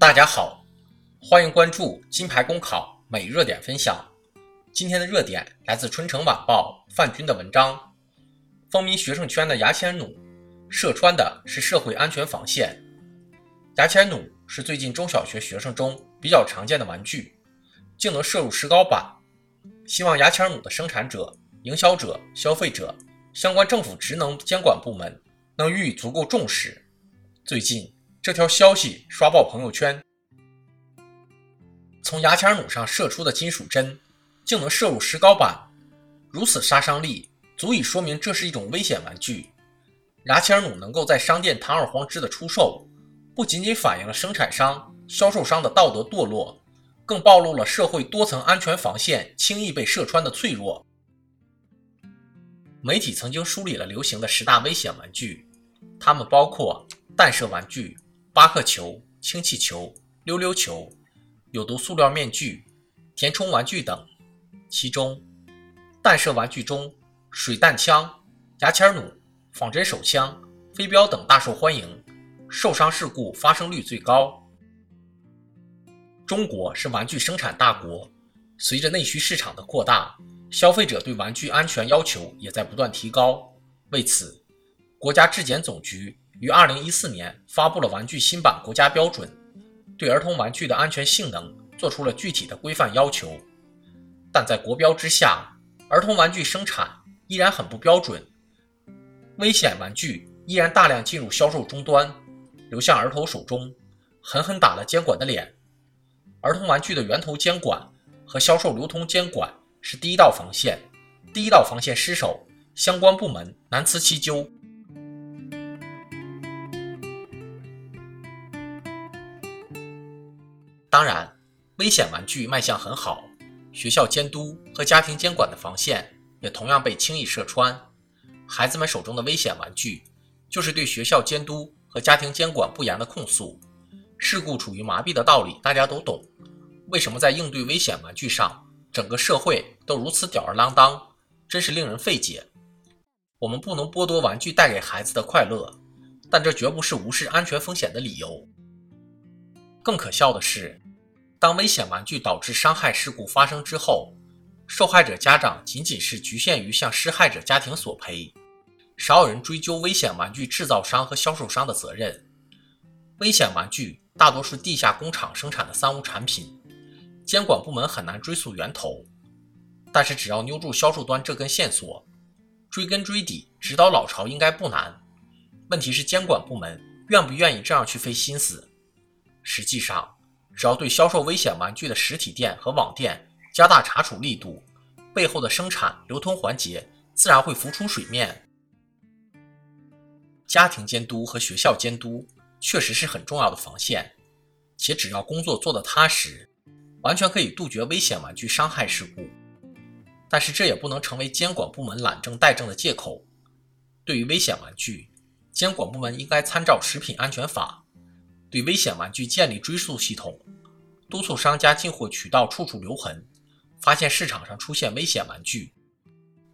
大家好，欢迎关注金牌公考每日热点分享。今天的热点来自《春城晚报》范军的文章。风靡学生圈的牙签弩，射穿的是社会安全防线。牙签弩是最近中小学学生中比较常见的玩具，竟能射入石膏板。希望牙签弩的生产者、营销者、消费者、相关政府职能监管部门能予以足够重视。最近。这条消息刷爆朋友圈。从牙签弩上射出的金属针，竟能射入石膏板，如此杀伤力，足以说明这是一种危险玩具。牙签弩能够在商店堂而皇之的出售，不仅仅反映了生产商、销售商的道德堕落，更暴露了社会多层安全防线轻易被射穿的脆弱。媒体曾经梳理了流行的十大危险玩具，它们包括弹射玩具。巴克球、氢气球、溜溜球、有毒塑料面具、填充玩具等。其中，弹射玩具中，水弹枪、牙签弩、仿真手枪、飞镖等大受欢迎，受伤事故发生率最高。中国是玩具生产大国，随着内需市场的扩大，消费者对玩具安全要求也在不断提高。为此，国家质检总局。于二零一四年发布了玩具新版国家标准，对儿童玩具的安全性能做出了具体的规范要求。但在国标之下，儿童玩具生产依然很不标准，危险玩具依然大量进入销售终端，流向儿童手中，狠狠打了监管的脸。儿童玩具的源头监管和销售流通监管是第一道防线，第一道防线失守，相关部门难辞其咎。当然，危险玩具卖相很好，学校监督和家庭监管的防线也同样被轻易射穿。孩子们手中的危险玩具，就是对学校监督和家庭监管不严的控诉。事故处于麻痹的道理大家都懂，为什么在应对危险玩具上，整个社会都如此吊儿郎当，真是令人费解。我们不能剥夺玩具带给孩子的快乐，但这绝不是无视安全风险的理由。更可笑的是，当危险玩具导致伤害事故发生之后，受害者家长仅仅是局限于向施害者家庭索赔，少有人追究危险玩具制造商和销售商的责任。危险玩具大多是地下工厂生产的三无产品，监管部门很难追溯源头。但是只要扭住销售端这根线索，追根追底，直捣老巢应该不难。问题是监管部门愿不愿意这样去费心思？实际上，只要对销售危险玩具的实体店和网店加大查处力度，背后的生产流通环节自然会浮出水面。家庭监督和学校监督确实是很重要的防线，且只要工作做得踏实，完全可以杜绝危险玩具伤害事故。但是这也不能成为监管部门懒政怠政的借口。对于危险玩具，监管部门应该参照《食品安全法》。对危险玩具建立追溯系统，督促商家进货渠道处处留痕，发现市场上出现危险玩具，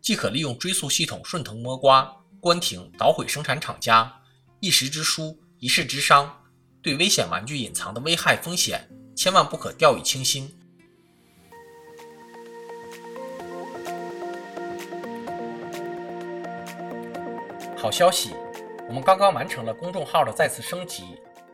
即可利用追溯系统顺藤摸瓜，关停捣毁生产厂家，一时之疏，一世之伤。对危险玩具隐藏的危害风险，千万不可掉以轻心。好消息，我们刚刚完成了公众号的再次升级。